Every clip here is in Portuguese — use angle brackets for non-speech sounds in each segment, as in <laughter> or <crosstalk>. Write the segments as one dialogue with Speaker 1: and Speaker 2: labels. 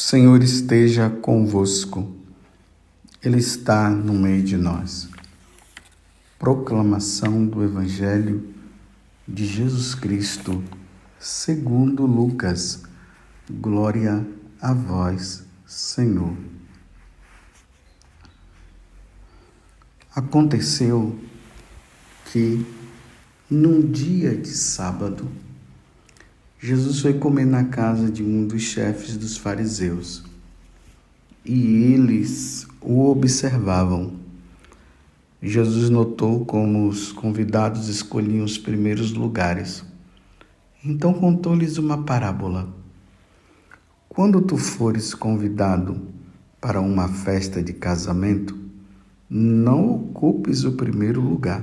Speaker 1: Senhor esteja convosco, Ele está no meio de nós. Proclamação do Evangelho de Jesus Cristo, segundo Lucas. Glória a vós, Senhor. Aconteceu que, num dia de sábado, Jesus foi comer na casa de um dos chefes dos fariseus e eles o observavam. Jesus notou como os convidados escolhiam os primeiros lugares. Então contou-lhes uma parábola. Quando tu fores convidado para uma festa de casamento, não ocupes o primeiro lugar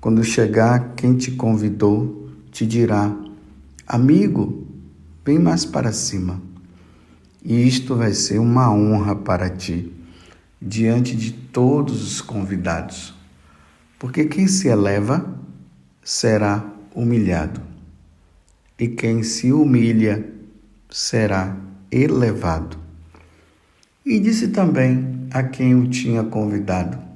Speaker 1: quando chegar, quem te convidou te dirá: Amigo, vem mais para cima. E isto vai ser uma honra para ti, diante de todos os convidados. Porque quem se eleva será humilhado, e quem se humilha será elevado. E disse também a quem o tinha convidado: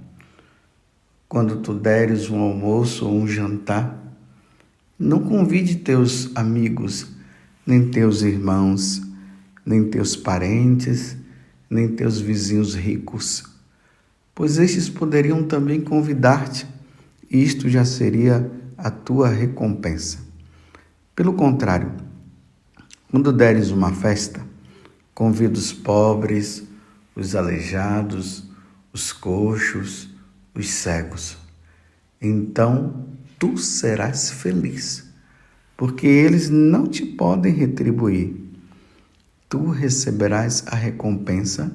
Speaker 1: quando tu deres um almoço ou um jantar, não convide teus amigos, nem teus irmãos, nem teus parentes, nem teus vizinhos ricos, pois estes poderiam também convidar-te, e isto já seria a tua recompensa. Pelo contrário, quando deres uma festa, convida os pobres, os aleijados, os coxos, os cegos. Então tu serás feliz, porque eles não te podem retribuir. Tu receberás a recompensa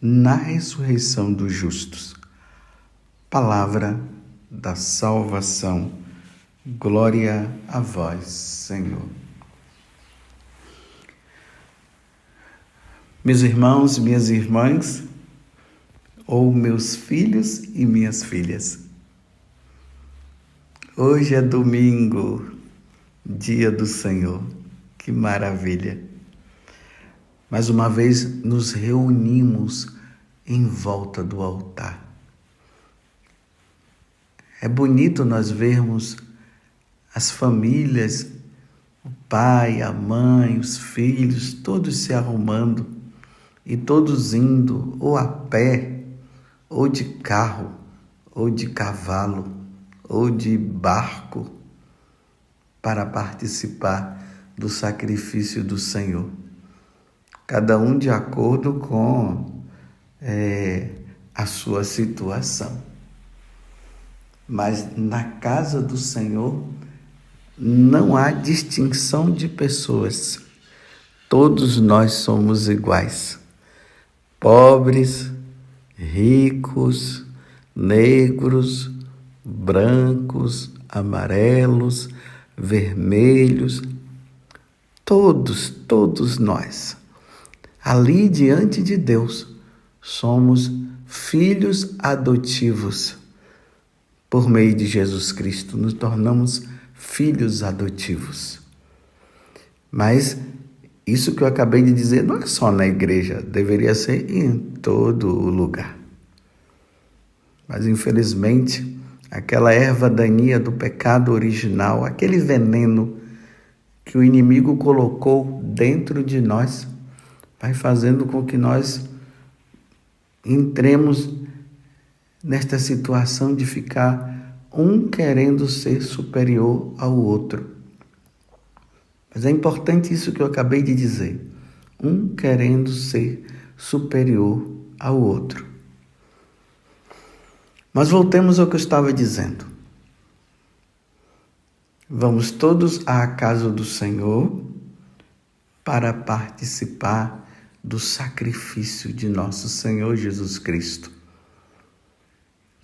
Speaker 1: na ressurreição dos justos. Palavra da salvação. Glória a vós, Senhor. Meus irmãos, minhas irmãs, ou meus filhos e minhas filhas. Hoje é domingo, dia do Senhor. Que maravilha! Mais uma vez nos reunimos em volta do altar. É bonito nós vermos as famílias, o pai, a mãe, os filhos, todos se arrumando e todos indo ou a pé ou de carro, ou de cavalo, ou de barco, para participar do sacrifício do Senhor. Cada um de acordo com é, a sua situação. Mas na casa do Senhor não há distinção de pessoas. Todos nós somos iguais. Pobres, ricos, negros, brancos, amarelos, vermelhos, todos, todos nós, ali diante de Deus, somos filhos adotivos. Por meio de Jesus Cristo, nos tornamos filhos adotivos. Mas isso que eu acabei de dizer não é só na igreja, deveria ser em todo lugar. Mas infelizmente, aquela erva daninha do pecado original, aquele veneno que o inimigo colocou dentro de nós, vai fazendo com que nós entremos nesta situação de ficar um querendo ser superior ao outro mas é importante isso que eu acabei de dizer. Um querendo ser superior ao outro. Mas voltemos ao que eu estava dizendo. Vamos todos à casa do Senhor para participar do sacrifício de nosso Senhor Jesus Cristo.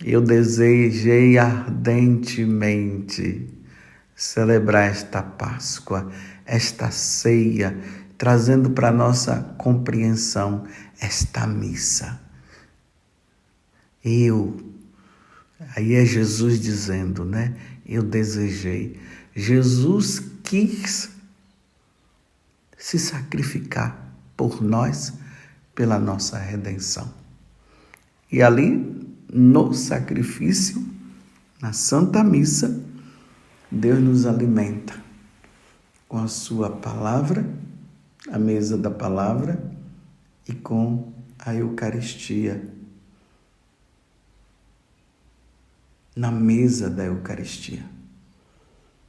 Speaker 1: Eu desejei ardentemente celebrar esta Páscoa, esta ceia, trazendo para nossa compreensão esta missa. Eu, aí é Jesus dizendo, né? Eu desejei. Jesus quis se sacrificar por nós, pela nossa redenção. E ali, no sacrifício, na Santa Missa, Deus nos alimenta com a Sua palavra, a mesa da palavra e com a Eucaristia. Na mesa da Eucaristia.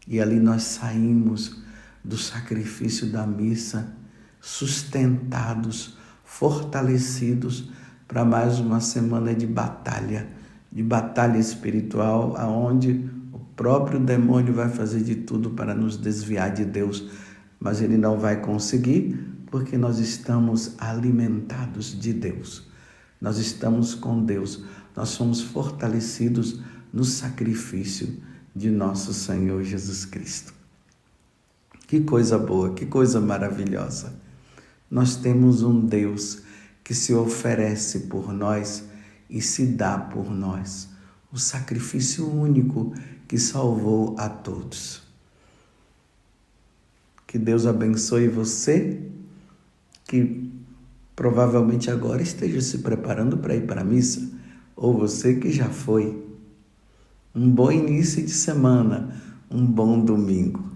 Speaker 1: E ali nós saímos do sacrifício da missa sustentados, fortalecidos para mais uma semana de batalha, de batalha espiritual, aonde próprio demônio vai fazer de tudo para nos desviar de Deus, mas ele não vai conseguir porque nós estamos alimentados de Deus. Nós estamos com Deus, nós somos fortalecidos no sacrifício de nosso Senhor Jesus Cristo. Que coisa boa, que coisa maravilhosa. Nós temos um Deus que se oferece por nós e se dá por nós. O sacrifício único que salvou a todos. Que Deus abençoe você, que provavelmente agora esteja se preparando para ir para a missa, ou você que já foi. Um bom início de semana, um bom domingo.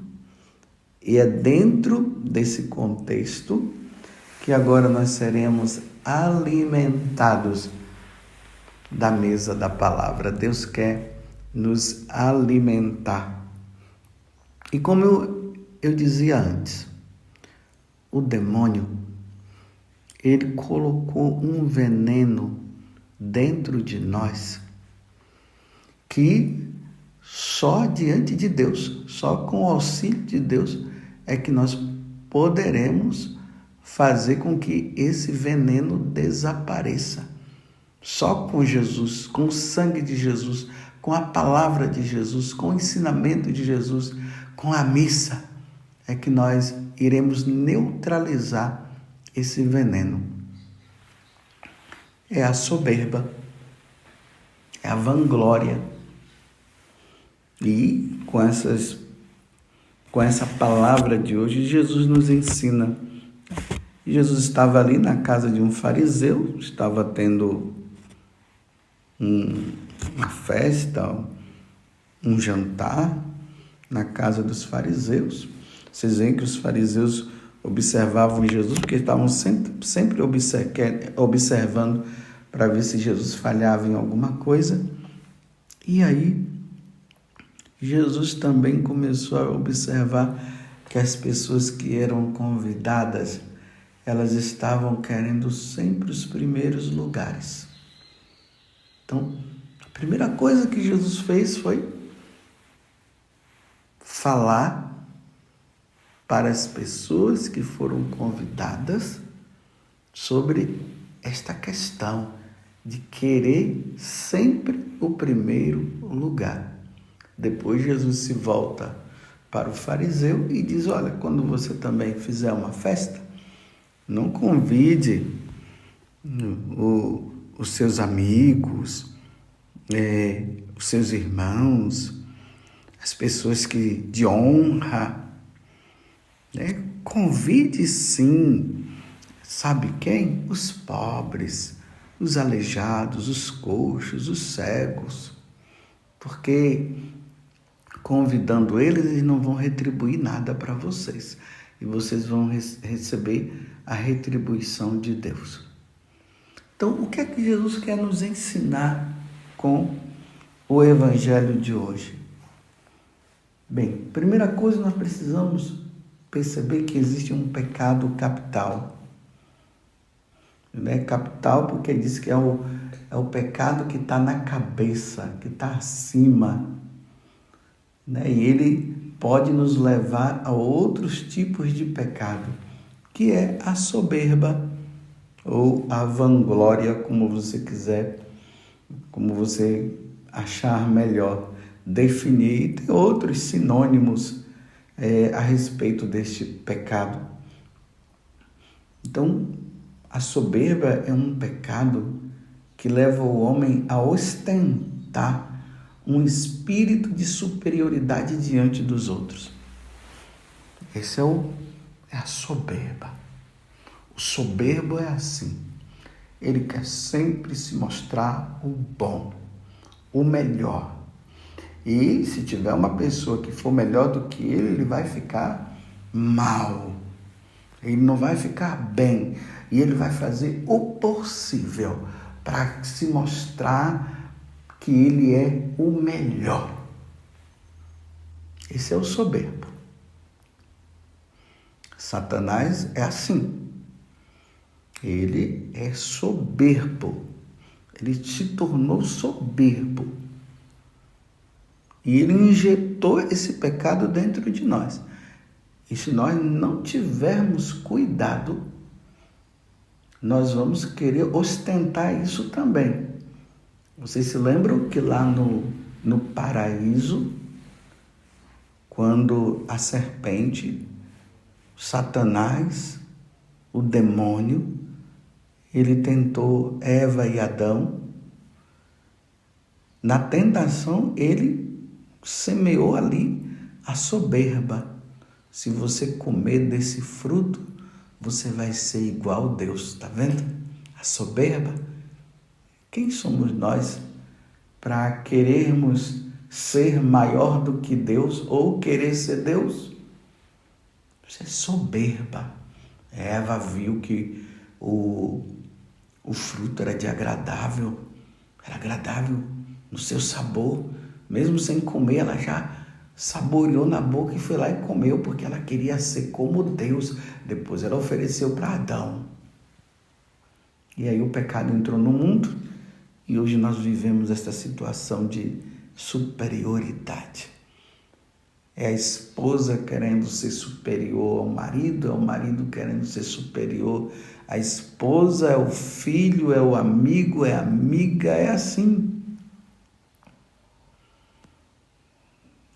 Speaker 1: E é dentro desse contexto que agora nós seremos alimentados da mesa da palavra. Deus quer nos alimentar. E como eu, eu dizia antes, o demônio, ele colocou um veneno dentro de nós que só diante de Deus, só com o auxílio de Deus é que nós poderemos fazer com que esse veneno desapareça. Só com Jesus, com o sangue de Jesus, com a palavra de Jesus, com o ensinamento de Jesus, com a missa, é que nós iremos neutralizar esse veneno. É a soberba, é a vanglória. E com essas com essa palavra de hoje, Jesus nos ensina. Jesus estava ali na casa de um fariseu, estava tendo um, uma festa, um jantar na casa dos fariseus. Vocês veem que os fariseus observavam Jesus, porque estavam sempre, sempre observando para ver se Jesus falhava em alguma coisa. E aí, Jesus também começou a observar que as pessoas que eram convidadas, elas estavam querendo sempre os primeiros lugares. Então, primeira coisa que Jesus fez foi falar para as pessoas que foram convidadas sobre esta questão de querer sempre o primeiro lugar. Depois Jesus se volta para o fariseu e diz: Olha, quando você também fizer uma festa, não convide o, os seus amigos, é, os seus irmãos, as pessoas que de honra. Né? Convide sim, sabe quem? Os pobres, os aleijados, os coxos, os cegos, porque convidando eles, eles não vão retribuir nada para vocês e vocês vão receber a retribuição de Deus. Então, o que é que Jesus quer nos ensinar com o Evangelho de hoje? Bem, primeira coisa, nós precisamos perceber que existe um pecado capital. Né? Capital porque diz que é o, é o pecado que está na cabeça, que está acima. Né? E ele pode nos levar a outros tipos de pecado, que é a soberba, ou a vanglória, como você quiser, como você achar melhor definir. E tem outros sinônimos é, a respeito deste pecado. Então, a soberba é um pecado que leva o homem a ostentar um espírito de superioridade diante dos outros. Esse é, o, é a soberba. O soberbo é assim. Ele quer sempre se mostrar o bom, o melhor. E se tiver uma pessoa que for melhor do que ele, ele vai ficar mal. Ele não vai ficar bem. E ele vai fazer o possível para se mostrar que ele é o melhor. Esse é o soberbo. Satanás é assim. Ele é soberbo. Ele se tornou soberbo. E ele injetou esse pecado dentro de nós. E se nós não tivermos cuidado, nós vamos querer ostentar isso também. Vocês se lembram que lá no, no paraíso, quando a serpente, Satanás, o demônio, ele tentou Eva e Adão, na tentação ele semeou ali a soberba. Se você comer desse fruto, você vai ser igual a Deus, está vendo? A soberba. Quem somos nós para querermos ser maior do que Deus ou querer ser Deus? Isso é soberba. Eva viu que o, o fruto era de agradável, era agradável no seu sabor, mesmo sem comer, ela já saboreou na boca e foi lá e comeu, porque ela queria ser como Deus. Depois ela ofereceu para Adão. E aí o pecado entrou no mundo e hoje nós vivemos esta situação de superioridade. É a esposa querendo ser superior ao marido, é o marido querendo ser superior à esposa, é o filho, é o amigo, é a amiga, é assim.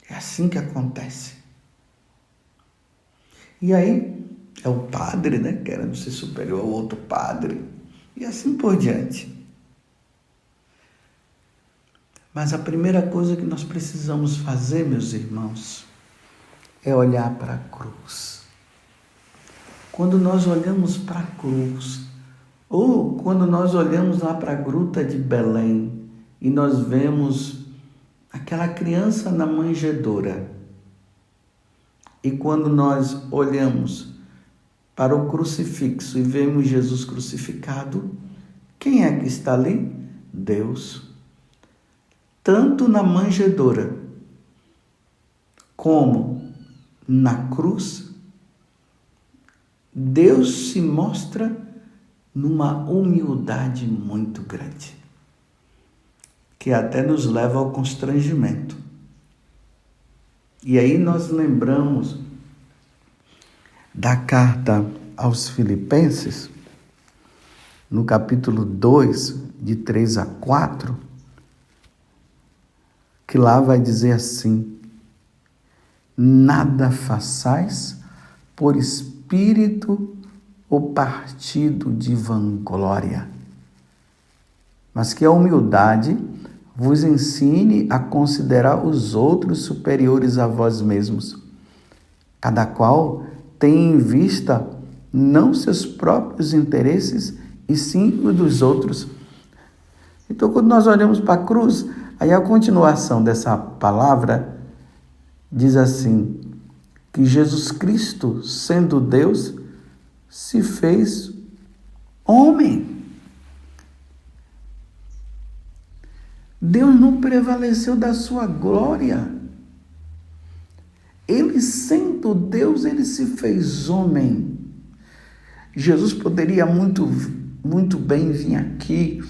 Speaker 1: É assim que acontece. E aí é o padre, né, querendo ser superior ao outro padre, e assim por diante. Mas a primeira coisa que nós precisamos fazer, meus irmãos, é olhar para a cruz. Quando nós olhamos para a cruz, ou quando nós olhamos lá para a gruta de Belém e nós vemos aquela criança na manjedoura. E quando nós olhamos para o crucifixo e vemos Jesus crucificado, quem é que está ali? Deus. Tanto na manjedoura como na cruz, Deus se mostra numa humildade muito grande que até nos leva ao constrangimento. E aí nós lembramos da carta aos Filipenses, no capítulo 2, de 3 a 4, que lá vai dizer assim: Nada façais por espírito ou partido de vanglória, mas que a humildade vos ensine a considerar os outros superiores a vós mesmos. Cada qual tem em vista não seus próprios interesses, e sim os dos outros. Então, quando nós olhamos para a cruz, aí a continuação dessa palavra diz assim: que Jesus Cristo, sendo Deus, se fez homem. Deus não prevaleceu da sua glória. Ele, sendo Deus, ele se fez homem. Jesus poderia muito, muito bem vir aqui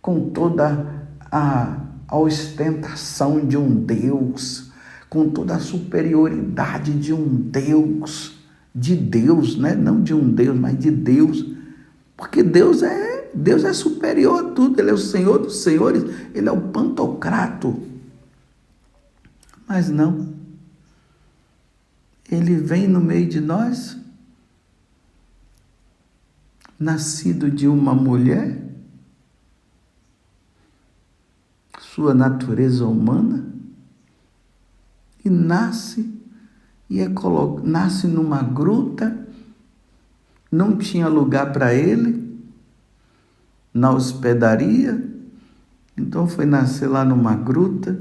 Speaker 1: com toda a, a ostentação de um Deus, com toda a superioridade de um Deus, de Deus, né? não de um Deus, mas de Deus Porque Deus é, Deus é superior a tudo, ele é o Senhor dos senhores, ele é o pantocrato. Mas não. Ele vem no meio de nós, nascido de uma mulher, sua natureza humana, e nasce e é nasce numa gruta, não tinha lugar para ele, na hospedaria, então foi nascer lá numa gruta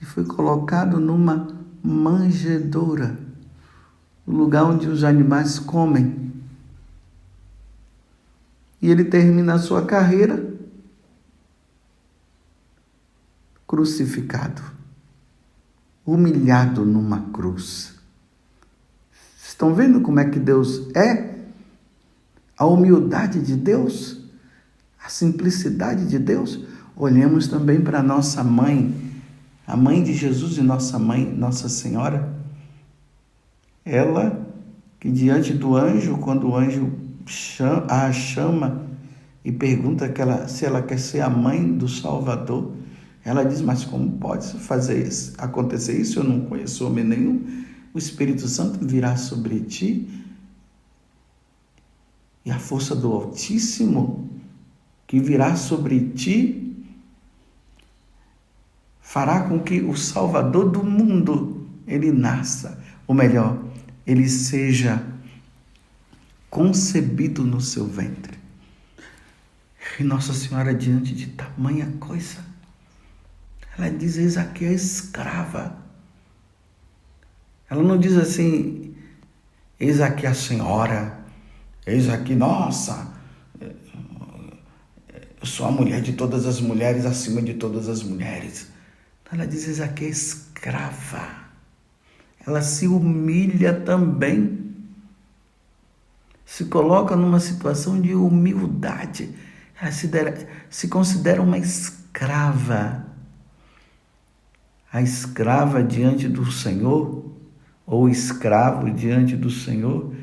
Speaker 1: e foi colocado numa manjedoura, o lugar onde os animais comem. E ele termina a sua carreira crucificado humilhado numa cruz. Estão vendo como é que Deus é? A humildade de Deus, a simplicidade de Deus. Olhemos também para nossa mãe, a mãe de Jesus e nossa mãe, Nossa Senhora. Ela que diante do anjo, quando o anjo a chama e pergunta se ela quer ser a mãe do Salvador, ela diz: Mas como pode fazer isso, acontecer isso? Eu não conheço homem nenhum. O Espírito Santo virá sobre ti e a força do Altíssimo que virá sobre ti fará com que o Salvador do mundo ele nasça, ou melhor, ele seja concebido no seu ventre. E Nossa Senhora diante de tamanha coisa ela diz: Eis aqui a escrava. Ela não diz assim: Eis aqui a senhora. Eis aqui, nossa, eu sou a mulher de todas as mulheres, acima de todas as mulheres. Ela diz: Eis aqui a escrava. Ela se humilha também. Se coloca numa situação de humildade. Ela se, se considera uma escrava a escrava diante do Senhor, ou escravo diante do Senhor,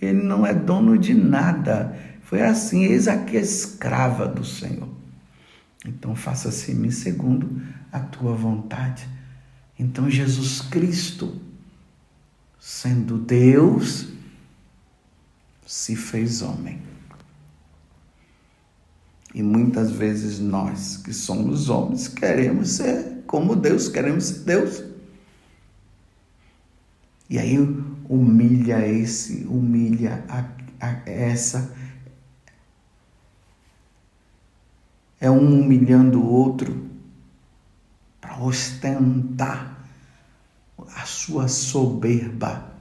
Speaker 1: ele não é dono de nada. Foi assim, eis aqui a escrava do Senhor. Então faça-se em mim segundo a tua vontade. Então Jesus Cristo, sendo Deus, se fez homem. E muitas vezes nós, que somos homens, queremos ser como Deus, queremos ser Deus. E aí humilha esse, humilha a, a, essa. É um humilhando o outro para ostentar a sua soberba.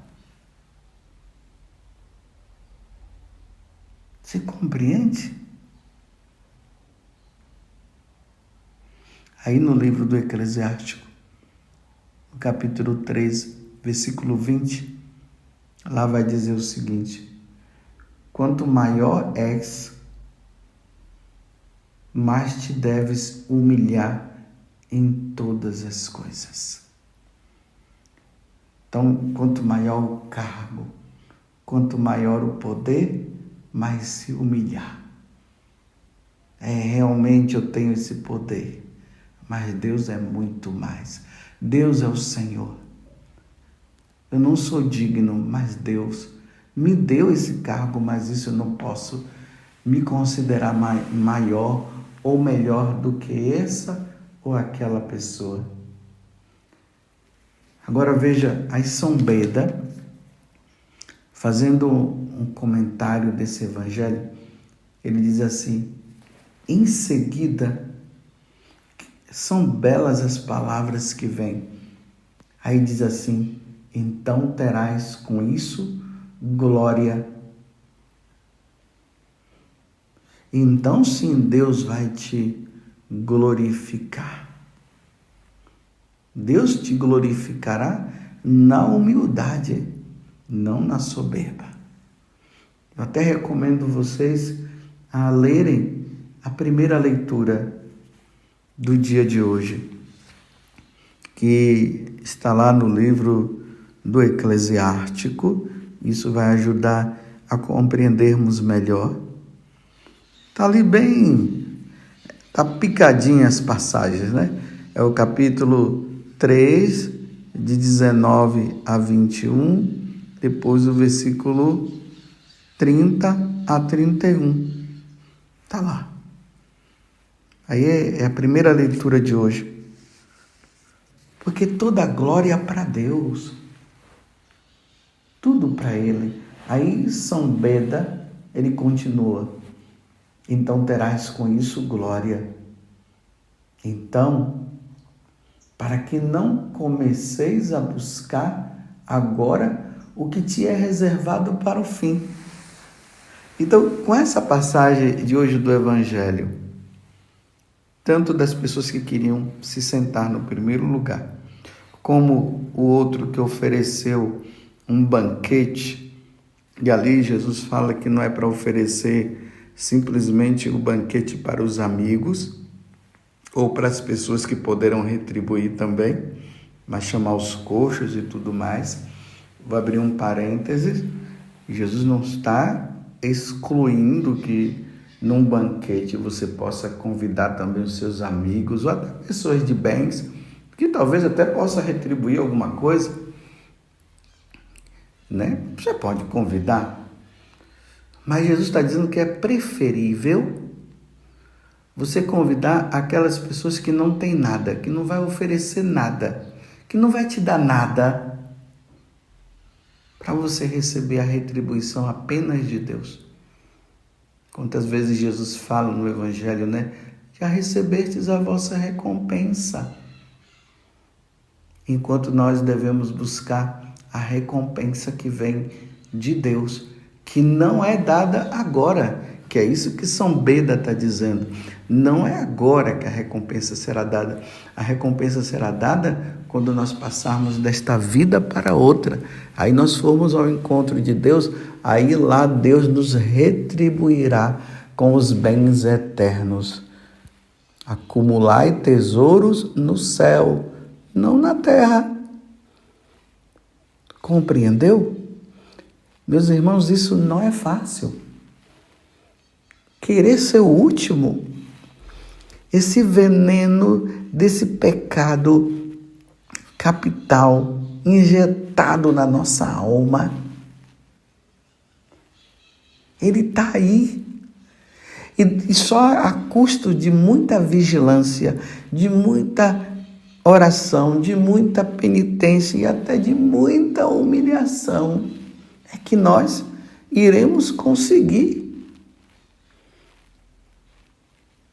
Speaker 1: Você compreende? Aí no livro do Eclesiástico, no capítulo 3, versículo 20, lá vai dizer o seguinte: Quanto maior és, mais te deves humilhar em todas as coisas. Então, quanto maior o cargo, quanto maior o poder, mais se humilhar. É, realmente eu tenho esse poder mas Deus é muito mais. Deus é o Senhor. Eu não sou digno, mas Deus me deu esse cargo, mas isso eu não posso me considerar maior ou melhor do que essa ou aquela pessoa. Agora veja, aí São Beda, fazendo um comentário desse evangelho, ele diz assim: em seguida são belas as palavras que vêm. Aí diz assim: então terás com isso glória. Então sim, Deus vai te glorificar. Deus te glorificará na humildade, não na soberba. Eu até recomendo vocês a lerem a primeira leitura do dia de hoje, que está lá no livro do Eclesiástico. Isso vai ajudar a compreendermos melhor. Está ali bem, está picadinha as passagens, né? É o capítulo 3, de 19 a 21, depois o versículo 30 a 31. Está lá. Aí é, é a primeira leitura de hoje. Porque toda a glória é para Deus. Tudo para Ele. Aí São Beda, ele continua. Então terás com isso glória. Então, para que não comeceis a buscar agora o que te é reservado para o fim. Então, com essa passagem de hoje do Evangelho, tanto das pessoas que queriam se sentar no primeiro lugar, como o outro que ofereceu um banquete, e ali Jesus fala que não é para oferecer simplesmente o banquete para os amigos ou para as pessoas que poderão retribuir também, mas chamar os coxos e tudo mais. Vou abrir um parênteses. Jesus não está excluindo que num banquete você possa convidar também os seus amigos ou até pessoas de bens que talvez até possa retribuir alguma coisa, né? Você pode convidar, mas Jesus está dizendo que é preferível você convidar aquelas pessoas que não têm nada, que não vai oferecer nada, que não vai te dar nada, para você receber a retribuição apenas de Deus. Quantas vezes Jesus fala no Evangelho, né? Já recebestes a vossa recompensa enquanto nós devemos buscar a recompensa que vem de Deus, que não é dada agora, que é isso que São Beda está dizendo. Não é agora que a recompensa será dada. A recompensa será dada quando nós passarmos desta vida para outra. Aí nós formos ao encontro de Deus, aí lá Deus nos retribuirá com os bens eternos. Acumulai tesouros no céu não na terra. Compreendeu? Meus irmãos, isso não é fácil. Querer ser o último, esse veneno desse pecado capital injetado na nossa alma, ele está aí. E, e só a custo de muita vigilância, de muita oração, de muita penitência e até de muita humilhação, é que nós iremos conseguir.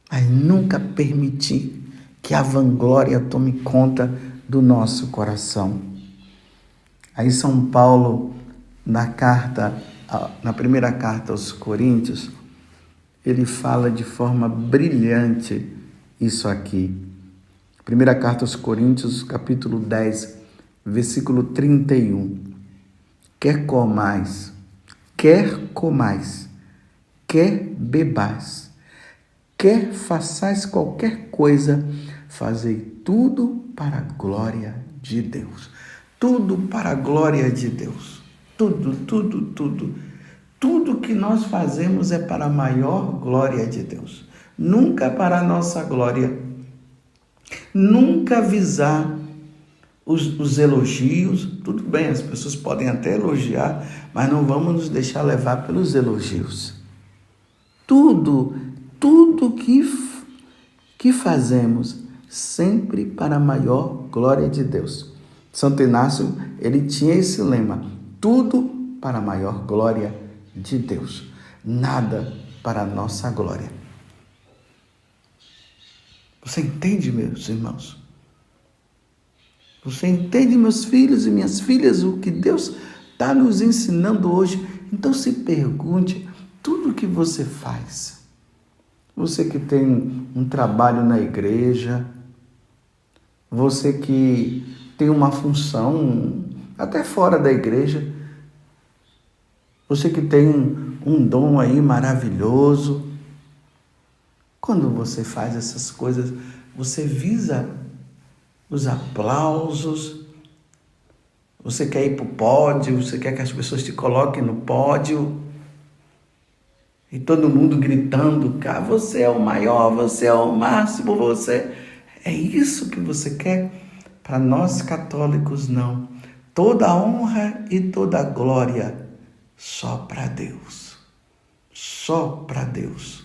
Speaker 1: Mas nunca permitir que a vanglória tome conta do nosso coração. Aí São Paulo, na carta, na primeira carta aos Coríntios, ele fala de forma brilhante isso aqui. Primeira carta aos Coríntios, capítulo 10, versículo 31. Quer comais, quer comais, quer bebais, quer façais qualquer coisa, fazei tudo para a glória de Deus. Tudo para a glória de Deus. Tudo, tudo, tudo. Tudo que nós fazemos é para a maior glória de Deus. Nunca para a nossa glória Nunca visar os, os, elogios. Tudo bem, as pessoas podem até elogiar, mas não vamos nos deixar levar pelos elogios. Tudo, tudo que, que fazemos, sempre para a maior glória de Deus. Santo Inácio, ele tinha esse lema: tudo para a maior glória de Deus, nada para a nossa glória. Você entende, meus irmãos? Você entende, meus filhos e minhas filhas, o que Deus está nos ensinando hoje? Então se pergunte tudo que você faz. Você que tem um trabalho na igreja, você que tem uma função até fora da igreja, você que tem um dom aí maravilhoso, quando você faz essas coisas, você visa os aplausos, você quer ir para o pódio, você quer que as pessoas te coloquem no pódio. E todo mundo gritando: "Cá, você é o maior, você é o máximo, você é isso que você quer?" Para nós católicos não. Toda honra e toda glória só para Deus. Só para Deus.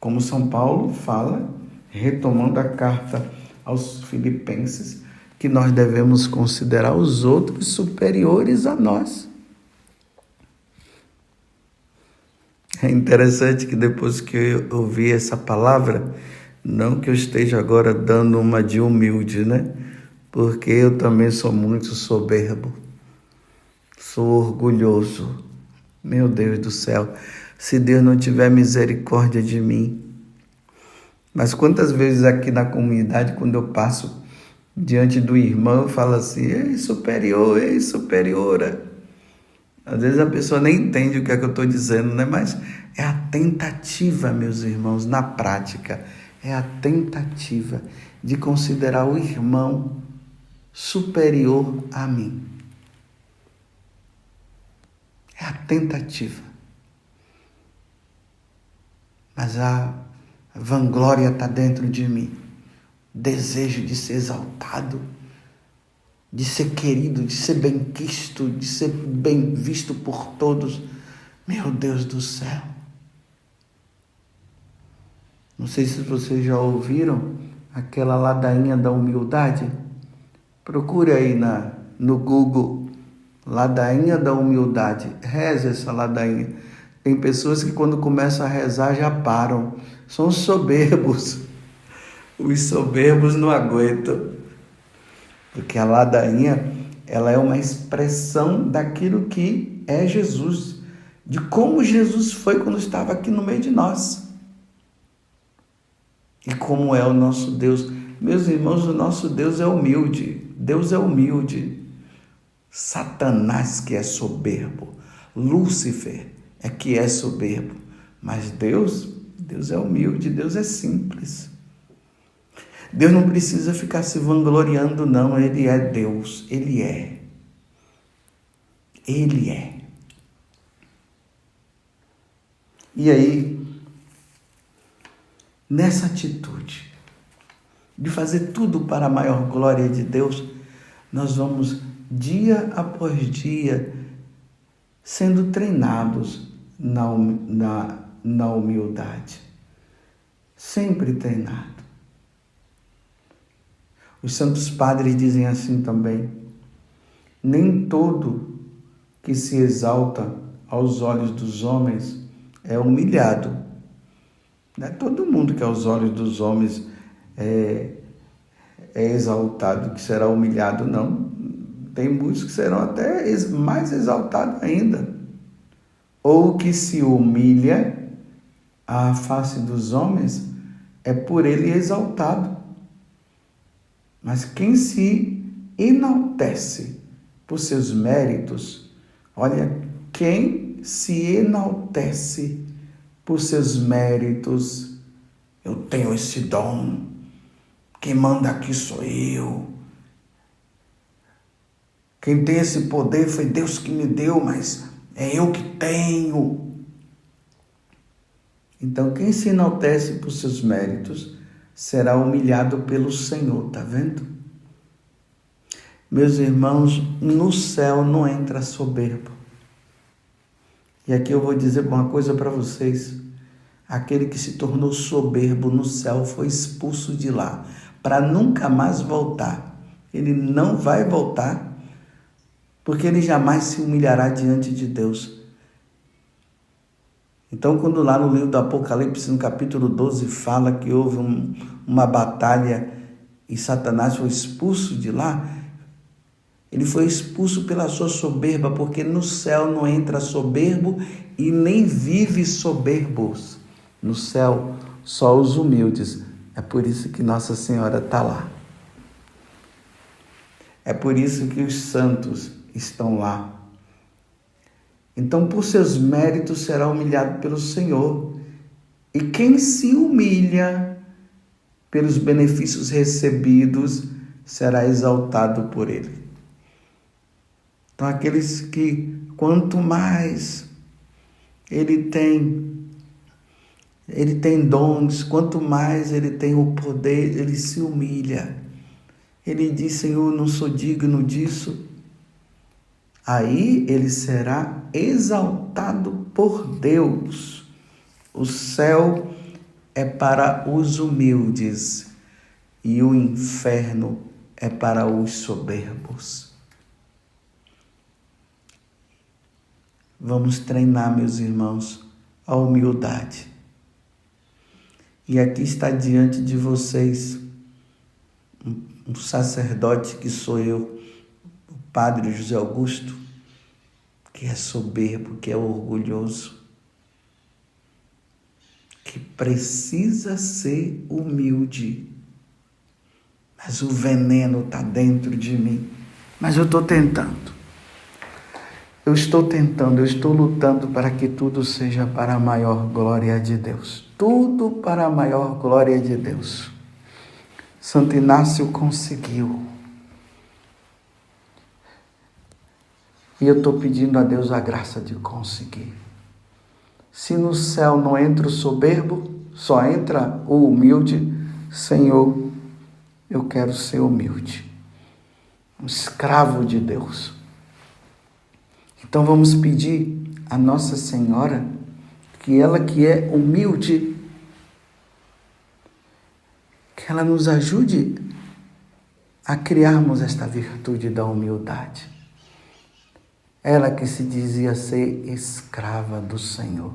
Speaker 1: Como São Paulo fala, retomando a carta aos Filipenses, que nós devemos considerar os outros superiores a nós. É interessante que depois que eu ouvi essa palavra, não que eu esteja agora dando uma de humilde, né? Porque eu também sou muito soberbo, sou orgulhoso. Meu Deus do céu, se Deus não tiver misericórdia de mim. Mas quantas vezes aqui na comunidade, quando eu passo diante do irmão, eu falo assim: ei, superior, ei, superiora. Às vezes a pessoa nem entende o que é que eu estou dizendo, né? Mas é a tentativa, meus irmãos, na prática, é a tentativa de considerar o irmão superior a mim. É a tentativa. Mas a vanglória está dentro de mim. Desejo de ser exaltado, de ser querido, de ser bem quisto, de ser bem visto por todos. Meu Deus do céu. Não sei se vocês já ouviram aquela ladainha da humildade. Procure aí na, no Google, ladainha da humildade. Reze essa ladainha. Tem pessoas que quando começam a rezar já param. São soberbos. <laughs> Os soberbos não aguentam. Porque a ladainha, ela é uma expressão daquilo que é Jesus, de como Jesus foi quando estava aqui no meio de nós. E como é o nosso Deus. Meus irmãos, o nosso Deus é humilde. Deus é humilde. Satanás que é soberbo. Lúcifer é que é soberbo. Mas Deus, Deus é humilde, Deus é simples. Deus não precisa ficar se vangloriando, não. Ele é Deus. Ele é. Ele é. E aí, nessa atitude de fazer tudo para a maior glória de Deus, nós vamos dia após dia sendo treinados na, na, na humildade. Sempre treinado. Os santos padres dizem assim também: nem todo que se exalta aos olhos dos homens é humilhado. Não é todo mundo que aos olhos dos homens é, é exaltado que será humilhado, não. Tem muitos que serão até mais exaltados ainda. Ou que se humilha à face dos homens é por ele exaltado. Mas quem se enaltece por seus méritos, olha, quem se enaltece por seus méritos, eu tenho esse dom, quem manda aqui sou eu. Quem tem esse poder foi Deus que me deu, mas é eu que tenho. Então, quem se enaltece por seus méritos, será humilhado pelo Senhor, tá vendo? Meus irmãos, no céu não entra soberbo. E aqui eu vou dizer uma coisa para vocês. Aquele que se tornou soberbo no céu foi expulso de lá, para nunca mais voltar. Ele não vai voltar, porque ele jamais se humilhará diante de Deus. Então, quando lá no livro do Apocalipse, no capítulo 12, fala que houve um, uma batalha e Satanás foi expulso de lá, ele foi expulso pela sua soberba, porque no céu não entra soberbo e nem vive soberbos. No céu, só os humildes. É por isso que Nossa Senhora está lá. É por isso que os santos estão lá. Então, por seus méritos, será humilhado pelo Senhor. E quem se humilha pelos benefícios recebidos será exaltado por ele. Então, aqueles que, quanto mais ele tem ele tem dons, quanto mais ele tem o poder, ele se humilha. Ele diz: Senhor, não sou digno disso. Aí ele será exaltado por Deus. O céu é para os humildes e o inferno é para os soberbos. Vamos treinar, meus irmãos, a humildade. E aqui está diante de vocês um sacerdote que sou eu, o Padre José Augusto, que é soberbo, que é orgulhoso, que precisa ser humilde. Mas o veneno está dentro de mim. Mas eu estou tentando. Eu estou tentando, eu estou lutando para que tudo seja para a maior glória de Deus. Tudo para a maior glória de Deus. Santo Inácio conseguiu. E eu estou pedindo a Deus a graça de conseguir. Se no céu não entra o soberbo, só entra o humilde, Senhor, eu quero ser humilde, um escravo de Deus então vamos pedir a Nossa Senhora que ela que é humilde, que ela nos ajude a criarmos esta virtude da humildade. Ela que se dizia ser escrava do Senhor.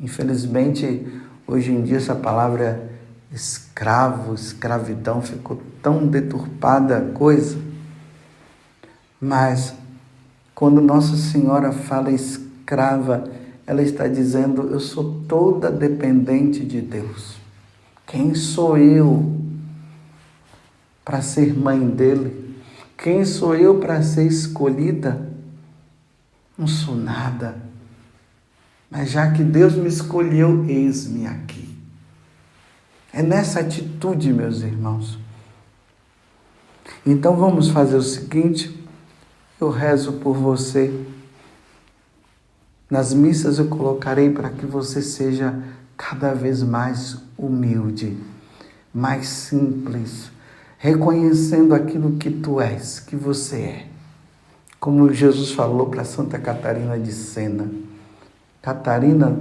Speaker 1: Infelizmente, hoje em dia essa palavra escravo, escravidão ficou tão deturpada coisa. Mas quando Nossa Senhora fala escrava, ela está dizendo: Eu sou toda dependente de Deus. Quem sou eu para ser mãe dele? Quem sou eu para ser escolhida? Não sou nada. Mas já que Deus me escolheu, eis-me aqui. É nessa atitude, meus irmãos. Então vamos fazer o seguinte eu rezo por você. Nas missas eu colocarei para que você seja cada vez mais humilde, mais simples, reconhecendo aquilo que tu és, que você é. Como Jesus falou para Santa Catarina de Sena: Catarina,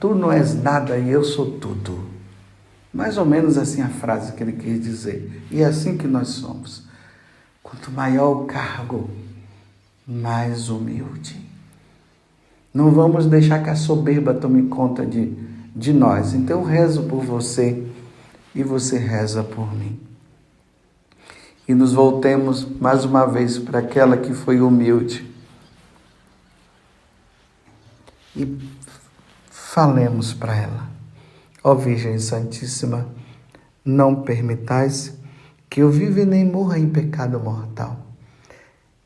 Speaker 1: tu não és nada e eu sou tudo. Mais ou menos assim a frase que ele quis dizer. E é assim que nós somos. Quanto maior o cargo, mais humilde. Não vamos deixar que a soberba tome conta de, de nós. Então eu rezo por você e você reza por mim. E nos voltemos mais uma vez para aquela que foi humilde. E falemos para ela: Ó Virgem Santíssima, não permitais que eu viva nem morra em pecado mortal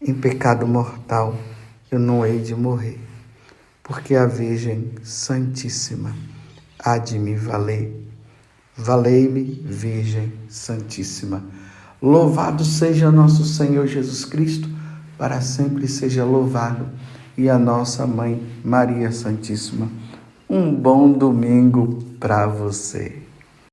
Speaker 1: em pecado mortal eu não hei de morrer, porque a Virgem Santíssima há de me valer. Valei-me, Virgem Santíssima. Louvado seja nosso Senhor Jesus Cristo, para sempre seja louvado, e a nossa mãe Maria Santíssima. Um bom domingo para você.